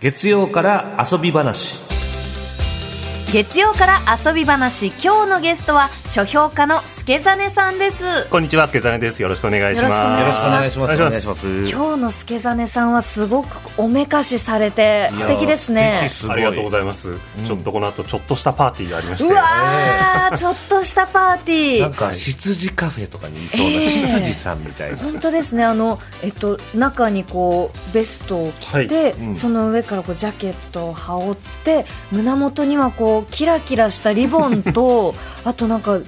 月曜から遊び話。月曜から遊び話今日のゲストは書評家の助真さんです。こんにちは、助真です。よろしくお願いします。よろしくお願いします。よろしくお願いします。今日の助真さんはすごくおめかしされて素敵ですね。ありがとうございます。ちょっとこの後、ちょっとしたパーティーがありまして。うわーちょっとしたパーティー。なんか羊カフェとかにいそうなええ羊さんみたいな、本当ですね。あの、えっと、中にこうベストを着て、はい。うん。その上からこうジャケットを羽織って胸元にはこうキラキラしたリボンと あとなんか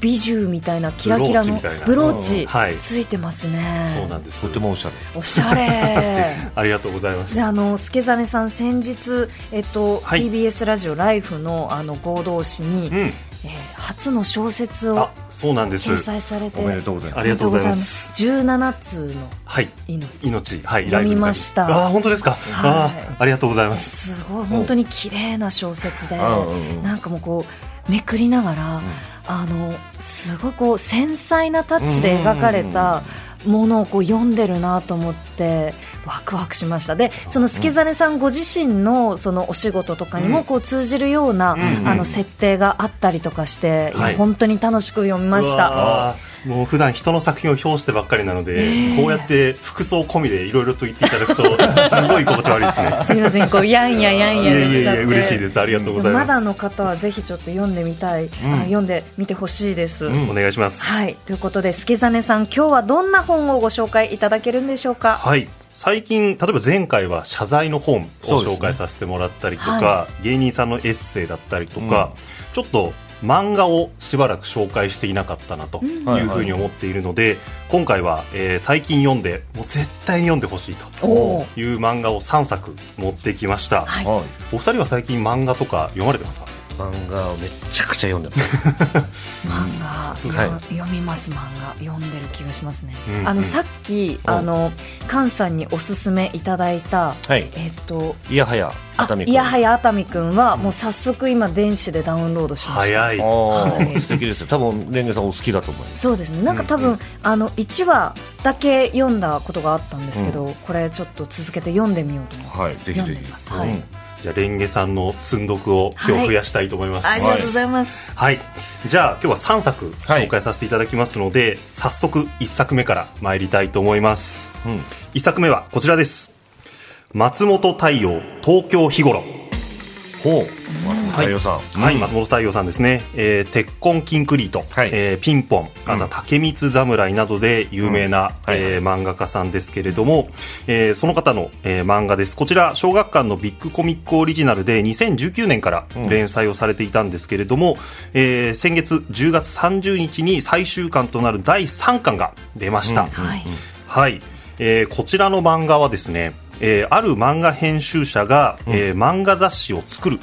美獣みたいなキラキラのブローチついてますね、そうなんですと。てもおしゃれおしゃれ ありがとうございますで。あの助真さん先日、えっとはい TBS ラジオ「ライフのあの合同誌に、うん。えー初の小説をあ、そうなんです。掲。載されて。おめでとうございます。ありがとうございます。17通のはい。命。命、はい、読みました。あー、本当ですか？はい。あー、ありがとうございます。すごい。本当に綺麗な小説で、なんかもうこうめくりながら、あのすごいこう繊細なタッチで描かれたものをこう読んでるなと思ってワクワクしました。でその助真さんご自身のそのお仕事とかにもこう通じるような、んあの設定があったりとかして、本当に楽しく読みましうた。もう普段人の作品を表してばっかりなので、こうやって服装込みでいろいろと言っていただくと、すごい心地悪いですね。すみません、こうやんややんやいやい。やいや、嬉しいです。ありがとうございます。まだの方はぜひちょっと読んでみたい、あ読んでみてほしいです。お願いします。はい、ということで、助真さん、今日はどんな本をご紹介いただけるんでしょうか？はい最近、例えば前回は謝罪の本を紹介させてもらったりとか、は芸人さんのエッセイだったりとか、ちょっと漫画をしばらく紹介していなかったなというふうに思っているので、今回は、えー最近読んでもう絶対に読んでほしいという漫画を3作持ってきました、お二人は最近漫画とか読まれてますか？漫画をめちゃくちゃ読んでます。漫画、はい。よ読みます漫画。読んでる気がしますね、うんあのさっきあの菅さんにおすすめいただいた、はい。えっといやはやあ熱海君。いやはや熱海くんはもう早速今電子でダウンロードしました。早い。はい。素敵ですよ。多分レンゲさんお好きだと思います。そうですね。なんか多分、あの1話だけ読んだことがあったんですけど、これちょっと続けて読んでみようと思ってはいぜひぜひ。はい。うんじゃあレンゲさんの積読を今日増やしたいと思います、ありがとうございます、はい、じゃあ今日は3作はい。紹介させていただきますので、早速1作目から参りたいと思います、うん。1作目はこちらです。松本太陽東京日頃ほう。太陽さん。はい、うん。松本太陽さんですね、えー鉄痕キンクリート、はい。えーピンポン、あとは竹光侍などで有名な、はいえー漫画家さんですけれども、えーその方の、えー漫画です。こちら、小学館のビッグコミックオリジナルで2019年から連載をされていたんですけれども、えー先月10月30日に最終巻となる第3巻が出ました。はいはい、えーこちらの漫画はですね、えーある漫画編集者が、えー漫画雑誌を作る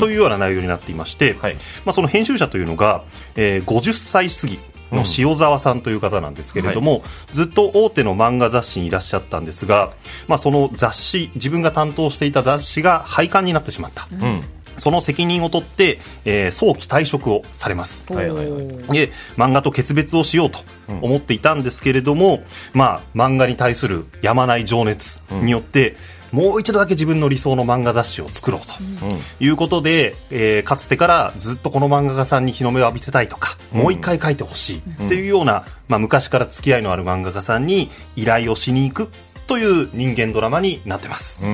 というような内容になっていまして、はい。まあ、その編集者というのが、えー50歳過ぎの塩沢さんという方なんですけれども、ずっと大手の漫画雑誌にいらっしゃったんですが、まあ、その雑誌自分が担当していた雑誌が廃刊になってしまった、うんその責任を取って、えー早期退職をされます。はいはいはい。で漫画と決別をしようと思っていたんですけれども、まあ、漫画に対するやまない情熱によって、もう一度だけ自分の理想の漫画雑誌を作ろうと、いうことで、えーかつてからずっとこの漫画家さんに日の目を浴びせたいとか、もう一回描いてほしいっていうような、まあ、昔から付き合いのある漫画家さんに依頼をしに行くという人間ドラマになってます。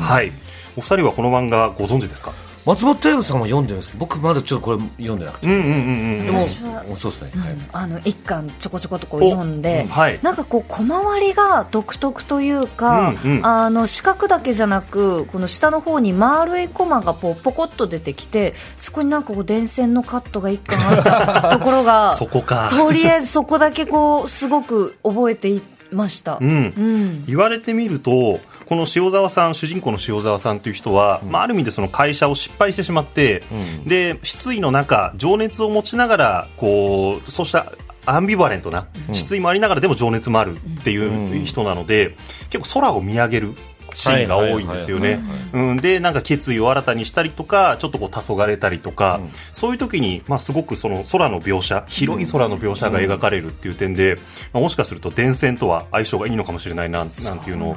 はい。お二人はこの漫画ご存知ですか？松本太陽さんは読んでるんですけど僕まだちょっとこれ読んでなくて。うんうんうんうんでも私はそうですね、はい。あの一巻ちょこちょことこう読んで、おはい。なんかこう小回りが独特というか、うんうん。あの四角だけじゃなくこの下の方に丸いコマがポポコッと出てきてそこになんかこう電線のカットが一巻あったところが そこか。とりあえずそこだけこうすごく覚えていました。うん。うん。言われてみるとこの塩沢さん主人公の塩沢さんという人は、まあ、ある意味でその会社を失敗してしまって、で失意の中情熱を持ちながらこうそうしたアンビバレントな失意もありながらでも情熱もあるっていう人なので、結構空を見上げるシーンが多いんですよね。うん。でなんか決意を新たにしたりとかちょっとこう黄昏れたりとか、そういう時にまあすごくその空の描写広い空の描写が描かれるっていう点で、まあ、もしかすると電線とは相性がいいのかもしれないななんていうのを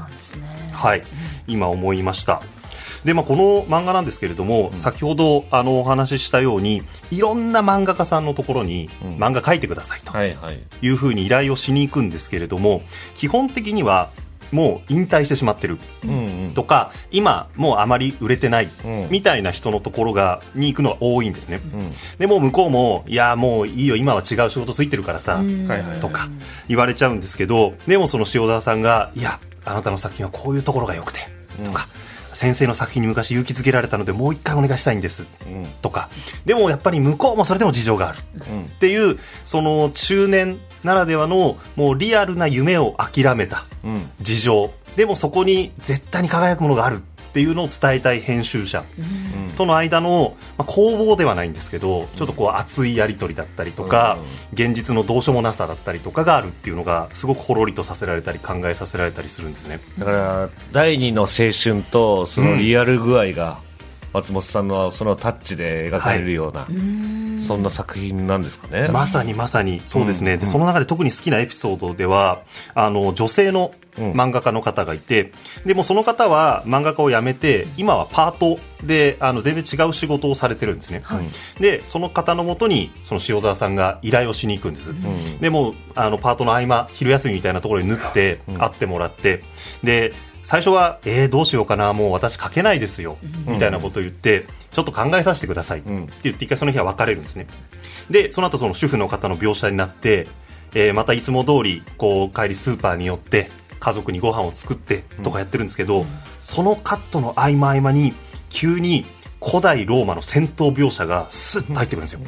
はい、今思いました。で、まあ、この漫画なんですけれども、先ほどあのお話ししたように、いろんな漫画家さんのところに、漫画描いてくださいとはいうふうに依頼をしに行くんですけれども、基本的にはもう引退してしまってるうんうん。とか、今もうあまり売れてないうんみたいな人のところが、に行くのは多いんですね。でも向こうも、いや、もういいよ、今は違う仕事ついてるからさ。とか言われちゃうんですけどでもその塩沢さんがいやあなたの作品はこういうところが良くてとか、先生の作品に昔勇気づけられたのでもう一回お願いしたいんです。うん。とか。でもやっぱり向こうもそれでも事情がある。うん。っていうその中年ならではのもうリアルな夢を諦めたうん。事情。でもそこに絶対に輝くものがあるっていうのを伝えたい編集者との間の、まあ、攻防ではないんですけどちょっとこう熱いやり取りだったりとか、現実のどうしようもなさだったりとかがあるっていうのがすごくほろりとさせられたり考えさせられたりするんですね。だから、第二の青春と、そのリアル具合が、松本さんのそのタッチで描かれるような、そんな作品なんですかね。まさにまさに。そうですね、でその中で特に好きなエピソードではあの女性の漫画家の方がいて、でもその方は漫画家を辞めて今はパートであの全然違う仕事をされてるんですね、でその方のもとにその塩沢さんが依頼をしに行くんです、でもうあのパートの合間昼休みみたいなところに縫って会ってもらってで最初は、えー、どうしようかな、もう私書けないですよ、みたいなことを言って、ちょっと考えさせてくださいって言って、一回その日は別れるんですね。で、その後その主婦の方の描写になって、えーまたいつも通り、こう、帰りスーパーに寄って、家族にご飯を作ってとかやってるんですけど、そのカットの合間合間に、急に古代ローマの戦闘描写がスッと入ってくるんですよ。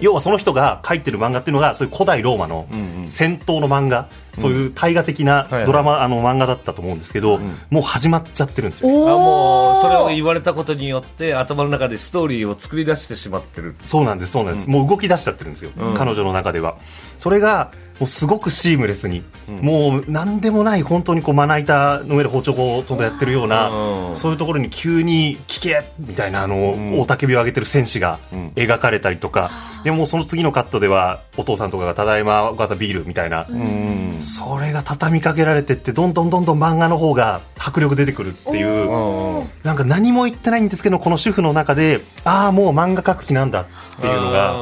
要はその人が書いてる漫画っていうのがそういう古代ローマの戦闘の漫画、そういう大河的なドラマ、あの漫画だったと思うんですけど、もう始まっちゃってるんですよ。あもう、それを言われたことによって、頭の中でストーリーを作り出してしまってる。そうなんです、そうなんです。もう動き出しちゃってるんですよ、彼女の中では。それが、もうすごくシームレスに、もう何でもない、本当にこうまな板の上で包丁をとやってるような、うん。そういうところに急に聞けみたいな、あの、大竹火を上げてる戦士が描かれたりとか、でもその次のカットでは、お父さんとかがただいまお母さんビールみたいな、それが畳みかけられてって、どんどんどんどん漫画の方が迫力出てくるっていう、なんか何も言ってないんですけど、この主婦の中で、ああ、もう漫画描く気なんだっていうのが、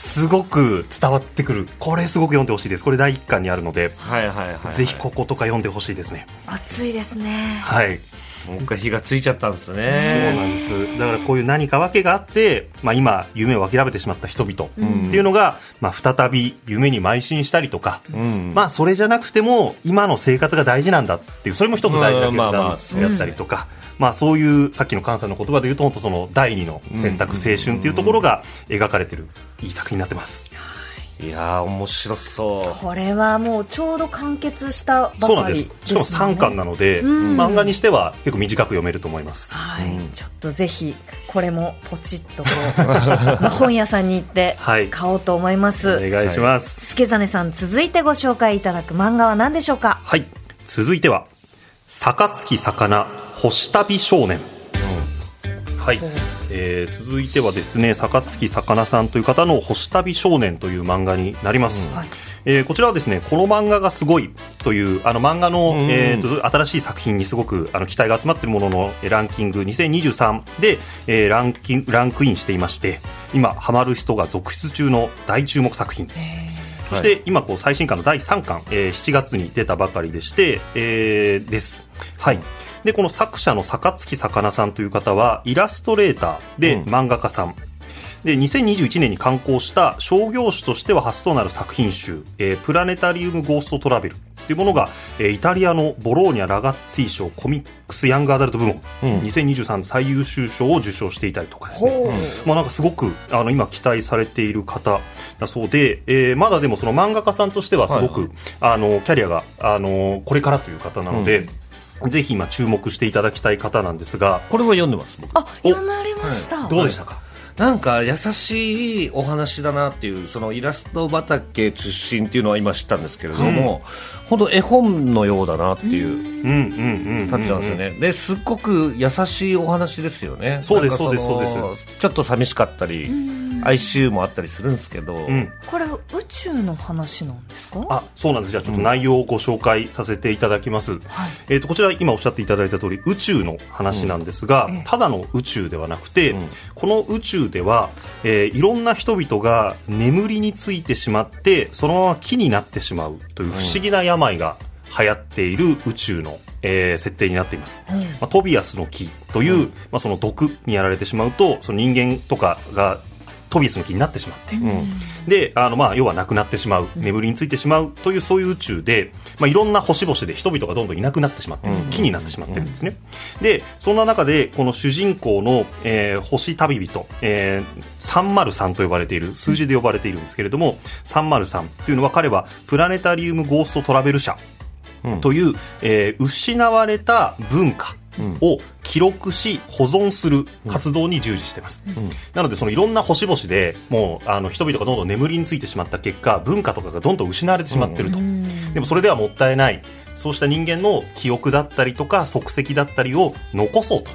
すごく伝わってくる。これすごく読んでほしいです。これ第一巻にあるので、はいはいはいはい。ぜひこことか読んでほしいですね。熱いですねはい。もう一回火がついちゃったんですそうね。なんです。だからこういう何か訳があって、まあ今、夢を諦めてしまった人々っていうのが、まあ再び夢に邁進したりとか、んまあそれじゃなくても、今の生活が大事なんだっていう、それも一つ大事な決断やったりとか、まあそういう、さっきの菅さんの言葉で言うと、本当その第二の選択、青春っていうところが描かれてる、いい作品になってます。いやー、面白そう。これはもうちょうど完結したばそうなんですすしかも3巻なので、漫画にしては結構短く読めると思います。はい、ちょっとぜひこれもポチッとまあ本屋さんに行って はい買おうと思います、お願いします。助真さん続いてご紹介いただく漫画は何でしょうか？はい。続いては、暁魚、星旅少年。はい、えー続いてはですね暁魚さんという方の「星旅少年」という漫画になります、はい。えーこちらはですねこの漫画がすごいというあの漫画の、えーと新しい作品にすごくあの期待が集まっているもののえーランキング2023で、えーランキンランクインしていまして今ハマる人が続出中の大注目作品。そして今こう最新刊の第3巻、えー7月に出たばかりでして、えーです。はい。で、この作者の暁魚さんという方は、イラストレーターでうん。漫画家さん。で、2021年に刊行した商業誌としては初となる作品集、えープラネタリウムゴーストトラベル。というものが、えーイタリアのボローニャ・ラガッツィ賞コミックス・ヤング・アダルト部門、2023最優秀賞を受賞していたりとかですね。まあ、なんかすごくあの今期待されている方だそうで、えーまだでもその漫画家さんとしてはすごく、あのキャリアがあのこれからという方なので、ぜひ今注目していただきたい方なんですが。これは読んでます僕。あ読まれました、どうでしたか？なんか優しいお話だなっていうそのイラスト畑出身っていうのは今知ったんですけれども、本当絵本のようだなっていううんうんうんタッチなんですよね、ですっごく優しいお話ですよね。そうですそうですそうでちょっと寂しかったり哀愁もあったりするんですけど、うん。これは宇宙の話なんですか？あそうなんです。じゃあちょっと内容をご紹介させていただきます、えー、とこちら今おっしゃっていただいた通り宇宙の話なんですが、ええ。ただの宇宙ではなくて、ん。この宇宙では、えーいろんな人々が眠りについてしまってそのまま木になってしまうという不思議な病が流行っている宇宙の、えー設定になっています、まあ、トビアスの木という、まあ、その毒にやられてしまうとその人間とかがトビアスの木になってしまって、であのまあ要はなくなってしまう。眠りについてしまう。というそういう宇宙で、まあ、いろんな星々で人々がどんどんいなくなってしまってる、木になってしまってるんですね、でそんな中でこの主人公の、えー星旅人、えー303と呼ばれている数字で呼ばれているんですけれども303というのは彼はプラネタリウムゴーストトラベル社という、えー失われた文化を記録し保存する活動に従事しています、なのでそのいろんな星々でもうあの人々がどんどん眠りについてしまった結果文化とかがどんどん失われてしまっていると、でもそれではもったいない。そうした人間の記憶だったりとか足跡だったりを残そうと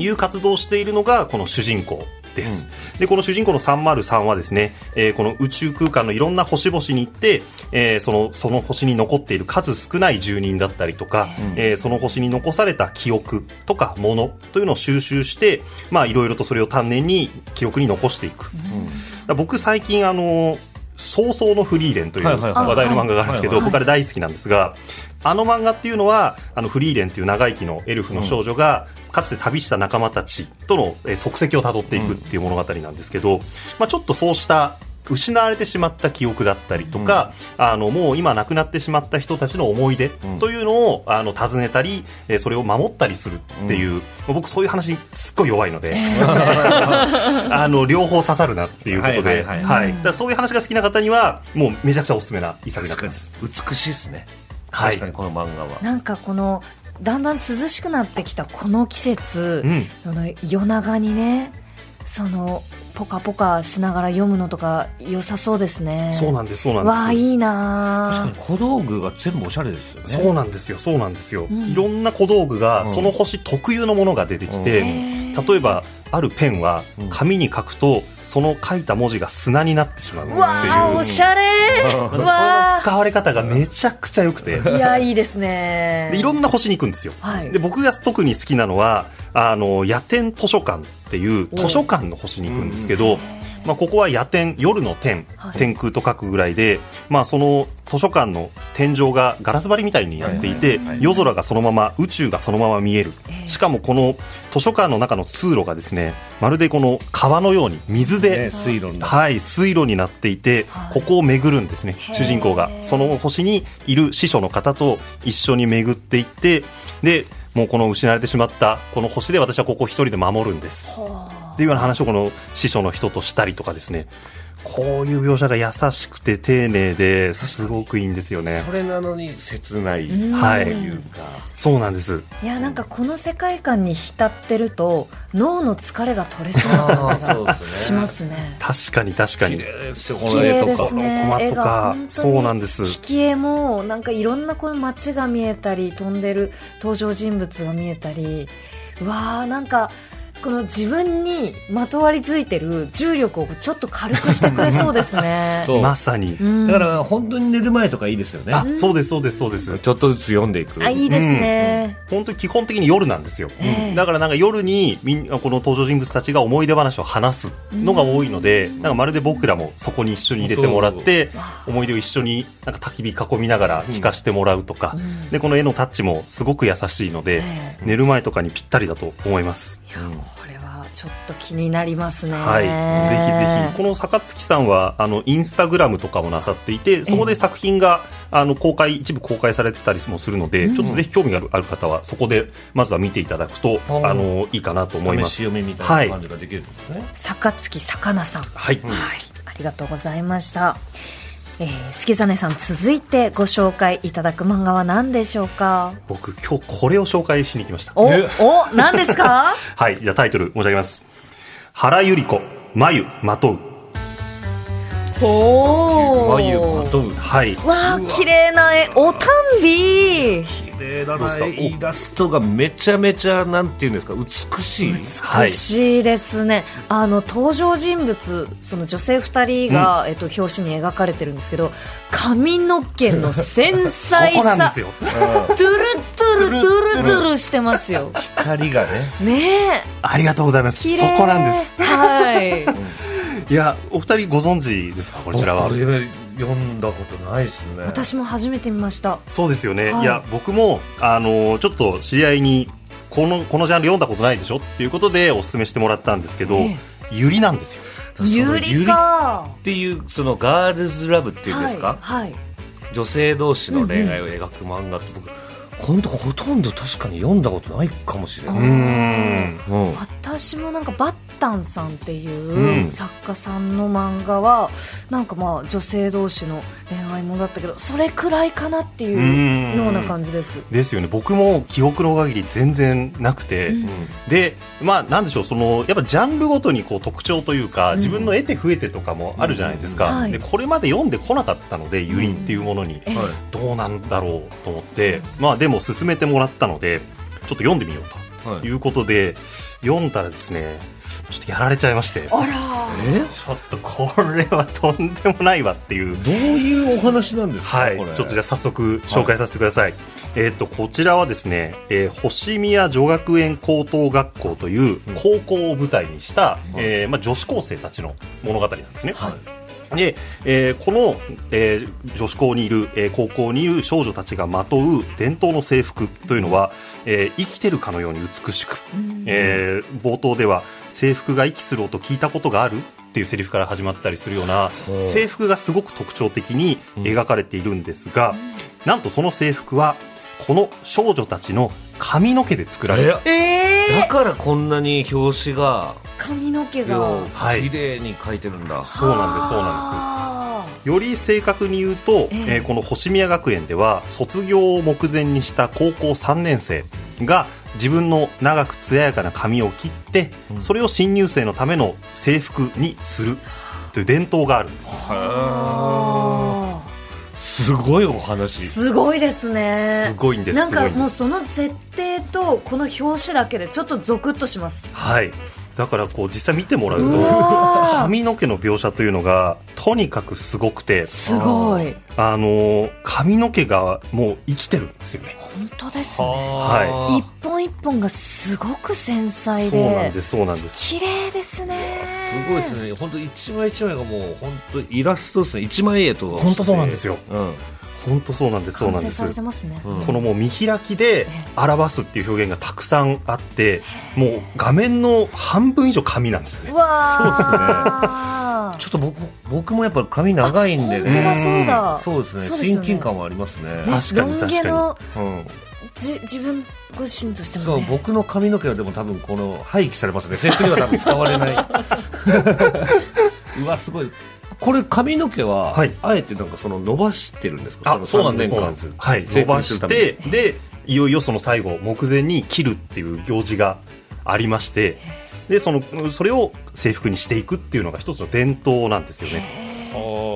いう活動をしているのがこの主人公です、でこの主人公の303はですね、えーこの宇宙空間のいろんな星々に行って、えーそのその星に残っている数少ない住人だったりとか、えーその星に残された記憶とかものというのを収集してまあいろいろとそれを丹念に記憶に残していく、だから僕最近あの早々のフリーレンという話題の漫画があるんですけど、はい僕あれ大好きなんですが、あの漫画っていうのは、あのフリーレンっていう長生きのエルフの少女が、かつて旅した仲間たちとのえー足跡をたどっていくっていう物語なんですけど、まあちょっとそうした失われてしまった記憶だったりとか、あのもう今亡くなってしまった人たちの思い出というのを、あの尋ねたり、えーそれを守ったりするっていう、僕そういう話すっごい弱いので、あの両方刺さるなっていうことで、はいはいはいはい。だからそういう話が好きな方にはもうめちゃくちゃおすすめな一作になってます。美しいですね。はい。確かにこの漫画は、なんかこのだんだん涼しくなってきたこの季節、うん。あの夜長にねそのポカポカしながら読むのとか良さそうですね。そうなんですそうなんです。わあいいな確かに小道具が全部おしゃれですよね。そうなんですよそうなんですよ、ん。いろんな小道具がうん。その星特有のものが出てきて、へー。例えばあるペンは紙に書くとその書いた文字が砂になってしまうっていう。わあおしゃれ。そのわ使われ方がめちゃくちゃ良くて。あいやいいですね。でいろんな星に行くんですよ、はい。で僕が特に好きなのはあの夜天図書館っていう図書館の星に行くんですけど、まあ、ここは夜天夜の天、はい。天空と書くぐらいで、まあ、その図書館の天井がガラス張りみたいになっていて、夜空がそのまま宇宙がそのまま見える、しかもこの図書館の中の通路がですねまるでこの川のように水で、ね水路になって。はい、水路になっていて、ここを巡るんですね主人公が。その星にいる師匠の方と一緒に巡っていってでもうこの失われてしまったこの星で私はここ一人で守るんです。っていうような話をこの師匠の人としたりとかですねこういう描写が優しくて丁寧ですごくいいんですよね。それなのに切ないとはい。いうか、そうなんです。いやなんかこの世界観に浸ってると脳の疲れが取れそうな感じがそうですねしますね。確かに確かに。綺麗ですよこの絵とか。すね。コマとか。絵が本当にそうなんです。引き絵もなんかいろんなこの街が見えたり飛んでる登場人物が見えたり。うわーなんかこの自分にまとわりついてる重力をちょっと軽くしてくれそうですね。まさに、うん。だから本当に寝る前とかいいですよね。あそうですそうですそうです。ちょっとずつ読んでいく。あいいですね、本当に基本的に夜なんですよ、ええ。だからなんか夜にみんなこの登場人物たちが思い出話を話すのが多いので、なんかまるで僕らもそこに一緒に入れてもらって思い出を一緒になんか焚き火囲みながら聞かせてもらうとか、でこの絵のタッチもすごく優しいので、え寝る前とかにぴったりだと思います。これはちょっと気になりますね。はい、ぜひぜひ。この坂月さんはあのインスタグラムとかもなさっていてそこで作品があの公開一部公開されてたりもするので、ちょっとぜひ興味があるある方はそこでまずは見ていただくとうん。あのいいかなと思います。試し読みみたはい。いな感じができるんですね、坂月さかなさん。はい、はい、ありがとうございました。えー、助真さん続いてご紹介いただく漫画は何でしょうか？僕今日これを紹介しに来ました。おお何ですか？はいじゃあタイトル申し上げます。原由里子眉まとう。おお眉まとう。はい。わあ綺麗な絵。おたんび綺麗だなどうですか？イラストがめちゃめちゃなんていうんですか？美しい。美しいですね、あの登場人物その女性2人が、えっと、表紙に描かれてるんですけど髪の毛の繊細さ。そこなんですよ。トゥルトゥルトゥルトゥルしてますよ。光がね。ねえ。ありがとうございます。そこなんです。はい。いやお二人ご存知ですか？こちらは読んだことないですね。私も初めて見ました。そうですよね、はい。い、や僕もあのちょっと知り合いにこのこのジャンル読んだことないでしょっていうことでお勧めしてもらったんですけど、えゆりなんですよ。そのゆりか。っていうそのガールズラブっていうんですか、はい、はい。女性同士の恋愛を描く漫画って僕本当ほとんど確かに読んだことないかもしれなうい、ん。うん、私もなんかバッタンさんっていううん。作家さんの漫画は、なんかまあ女性同士の恋愛ものだったけどそれくらいかなっていううん。ような感じです。ですよね。僕も記憶の限り全然なくて、でまあなんでしょうそのやっぱジャンルごとにこう特徴というか、自分の得て増えてとかもあるじゃないですか、うん。はい。でこれまで読んでこなかったのでゆりっていうものに、ええ。どうなんだろうと思って、まあでも勧めてもらったのでちょっと読んでみようはい。ということで、読んだらですねちょっとやられちゃいまして。あら。え？ちょっとこれはとんでもないわっていう。どういうお話なんですか、はい、ちこれ？ょっとじゃあ早速紹介させてください。えっ、とこちらはですね、えー星宮女学園高等学校という高校を舞台にした、えーまあ女子高生たちの物語なんですね。で、えーこの、えー女子校にいる、えー高校にいる少女たちがまとう伝統の制服というのは、えー生きてるかのように美しく、えー冒頭では制服が息する音聞いたことがある？っていうセリフから始まったりするような制服がすごく特徴的に描かれているんですが、なんとその制服はこの少女たちの髪の毛で作られた。え？だからこんなに表紙が髪の毛が。綺麗に描いてるんだ、そうなんですそうなんあです。より正確に言うと、ええ。えーこの星宮学園では卒業を目前にした高校3年生が自分の長く艶やかな髪を切って、それを新入生のための制服にするという伝統があるんです。あ。すごいお話。すごいですね。すごいんです。なんかもうその設定とこの表紙だけでちょっとゾクッとします。はいだからこう実際見てもらうと髪の毛の描写というのがとにかくすごくてすごい。あのー髪の毛がもう生きてるんですよね。本当ですね。は一本一本がすごく繊細そうなんでですそうなんです。綺麗ですね。すごいですね。本当一枚一枚がもう本当イラストですね。一枚絵と本当そうなんですよ。うん本当そうなんですそうなんです。ね、うん。このもう見開きで表すっていう表現がたくさんあってもう画面の半分以上紙なんですよね。うわー。ちょっと僕僕もやっぱ髪長いんでね。本当だそうだ。そうですね。親近感はありますね。ね確かに。ロン毛のうん。じ自分ご自身としてそうもね僕の髪の毛はでも多分この廃棄されますね。制服には多分使われない。うわすごいこれ髪の毛は、はい。あえてなんかその伸ばしてるんですか？あそうなんです3そうなん年間です。はい。制伸ばしてでいよいよその最後目前に切るっていう行事がありましてでそのそれを制服にしていくっていうのが一つの伝統なんですよね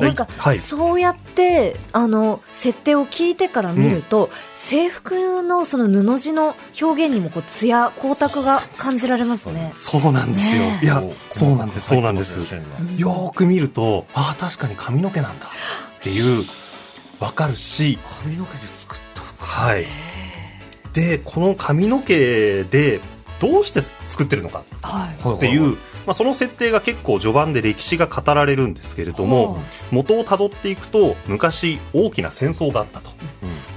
なんか、はい。そうやってあの設定を聞いてから見ると、制服のその布地の表現にもこう艶光沢が感じられますね。そうなんですよ、ねいやそうなんです。そうなんですよーく見るとああ確かに髪の毛なんだ。っていうわかるし髪の毛で作ったはい。でこの髪の毛でどうして作ってるのかはい。っていう、まあ、その設定が結構序盤で歴史が語られるんですけれども、は元をたどっていくと昔大きな戦争があったと、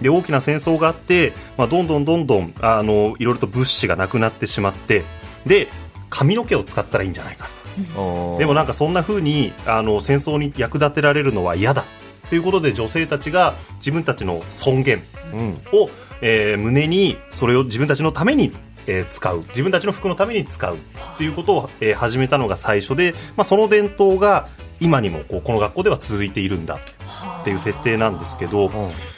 で大きな戦争があって、まあ、どんどんどんどんあのいろいろと物資がなくなってしまってで髪の毛を使ったらいいんじゃないかと。でもなんかそんな風にあの戦争に役立てられるのは嫌だ。ということで女性たちが自分たちの尊厳うん。を、えー胸にそれを自分たちのために、えー使う。自分たちの服のために使うということを、えー始めたのが最初で、まあ、その伝統が今にもこうこの学校では続いているんだっていう設定なんですけど、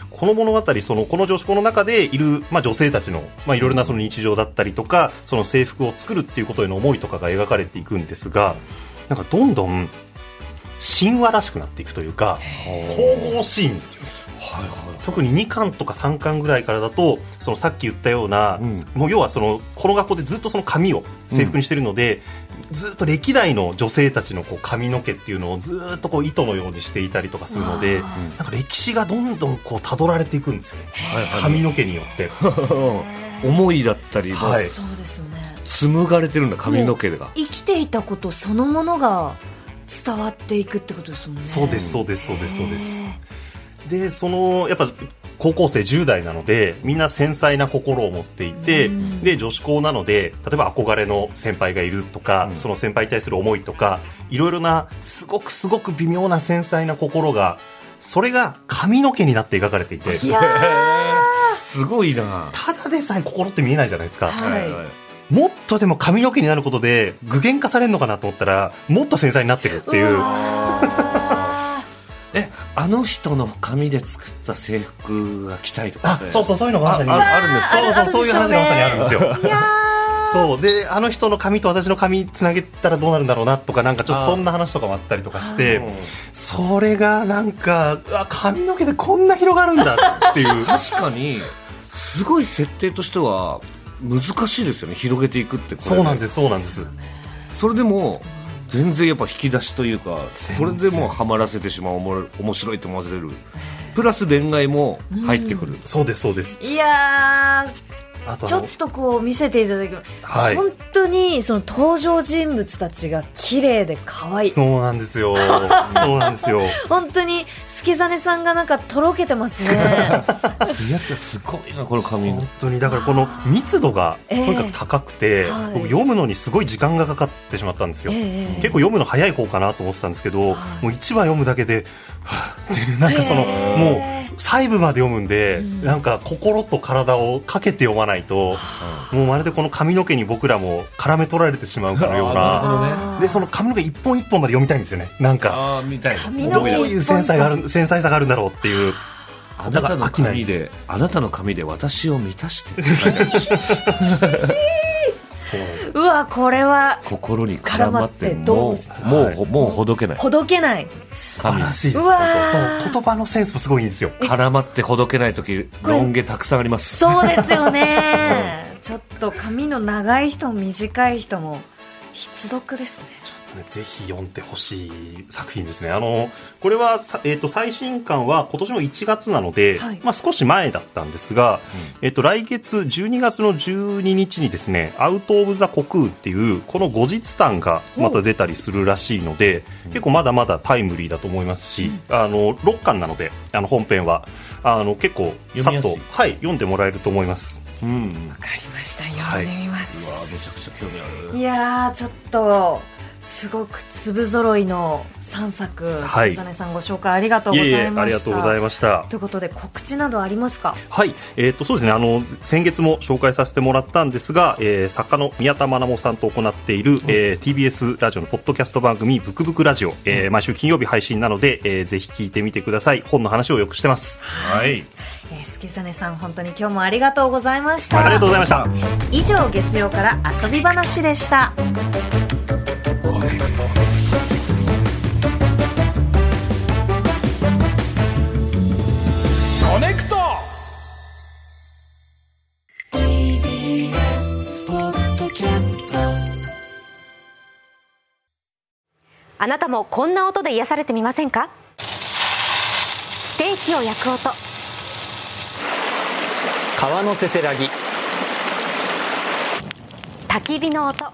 この物語そのこの女子校の中でいる、まあ、女性たちの、まあ、いろいろなその日常だったりとかその制服を作るっていうことへの思いとかが描かれていくんですがなんかどんどん神話らしくなっていくというか神々しいんですよ。ね。特に2巻とか3巻ぐらいからだとそのさっき言ったような、ん。もう要はそのこの学校でずっとその髪を制服にしてるので、ずっと歴代の女性たちのこう髪の毛っていうのをずっとこう糸のようにしていたりとかするので、なんか歴史がどんどんこう辿られていくんですよね、髪の毛によって。思いだったり、はい。そうですよね紡がれてるんだ髪の毛が。生きていたことそのものが伝わっていくってことですもんね。そうですそうですそうですそうですでそのやっぱ高校生10代なのでみんな繊細な心を持っていてで女子校なので例えば憧れの先輩がいるとか、その先輩に対する思いとかいろいろなすごくすごく微妙な繊細な心がそれが髪の毛になって描かれていて。いやすごいな。ただでさえ心って見えないじゃないですか、ーはいもっとでも髪の毛になることで具現化されるのかなと思ったらもっと繊細になってるっていうえあの人の髪で作った制服が着たいとかあそうそうそういうのがまさに。あああるんですか？そうそうそういう話がまさにあるんですよ。いやそうであの人の髪と私の髪つなげたらどうなるんだろうなとかなんかちょっとそんな話とかもあったりとかしてうんそれがなんかあ髪の毛でこんな広がるんだっていう。確かにすごい設定としては難しいですよね。広げていくってこれそうなんですそうなんです。それでも全然やっぱ引き出しというかそれ然でもうハマらせてしまうおもろ面白いと思わせれる。プラス恋愛も入ってくる、そうですそうです。ーいやちょっとこう見せていただきます、はい。本当にその登場人物たちが綺麗で可愛い。そうなんですよ。そうなんですよ。本当に助真さんがなんかとろけてますね。いやすごいなこの髪の本当にだからこの密度がとえ。えにかく高くて、はい。僕読むのにすごい時間がかかってしまったんですよ、ええ結構読むの早い方かなと思ってたんですけど、もう1話読むだけで、はぁっていうなんかその、もう細部まで読むんで、なんか心と体をかけて読まないと、もうまるでこの髪の毛に僕らも絡め取られてしまうかのような。でその髪の毛一本一本まで読みたいんですよね。なんかどういう繊細がある繊細さがあるんだろうっていう。あなたの飽きない髪です。であなたの髪で私を満たして う。うわこれは心に絡まってどもううもうほもうほどけない。ほどけない。素晴髪らしいです。うわー。そう言葉のセンスもすごいいいんですよ。絡まってほどけない時ロン毛たくさんあります。そうですよね。ちょっと髪の長い人も短い人も必読ですねねぜひ読んでほしい作品ですね。あの、これはさ、えっ、と、最新刊は今年の1月なので、はい。まあ少し前だったんですが、えっ、と、来月12月の12日にですね、アウト・オブ・ザ・コクーっていう、この後日談がまた出たりするらしいので、結構まだまだタイムリーだと思いますし、あの、6巻なので、あの、本編は、あの、結構、さっとはい、読んでもらえると思います。うん。わかりました。読んでみます、うわめちゃくちゃ興味ある。い、やーちょっとすごく粒揃いの3作はい。さざねさんご紹介ありがとうごいえいえ、ざいましたありがとうございました。ということで告知などありますか？はい、えー、とそうですね。あの先月も紹介させてもらったんですが、えー作家の宮田愛もさんと行っている、えー TBS ラジオのポッドキャスト番組「ブクブクラジオ」えー毎週金曜日配信なので、えーぜひ聞いてみてください。本の話をよくしてます。はい。えー、すきざねさん本当に今日もありがとうございました。ありがとうございました。以上月曜から遊び話でしたあなたもこんな音で癒されてみませんか？ステーキを焼く音。川のせせらぎ。焚き火の音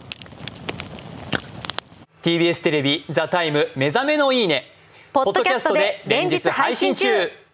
TBS テレビ「ザタイム目覚めのいいね」ポッドキャストで連日配信中。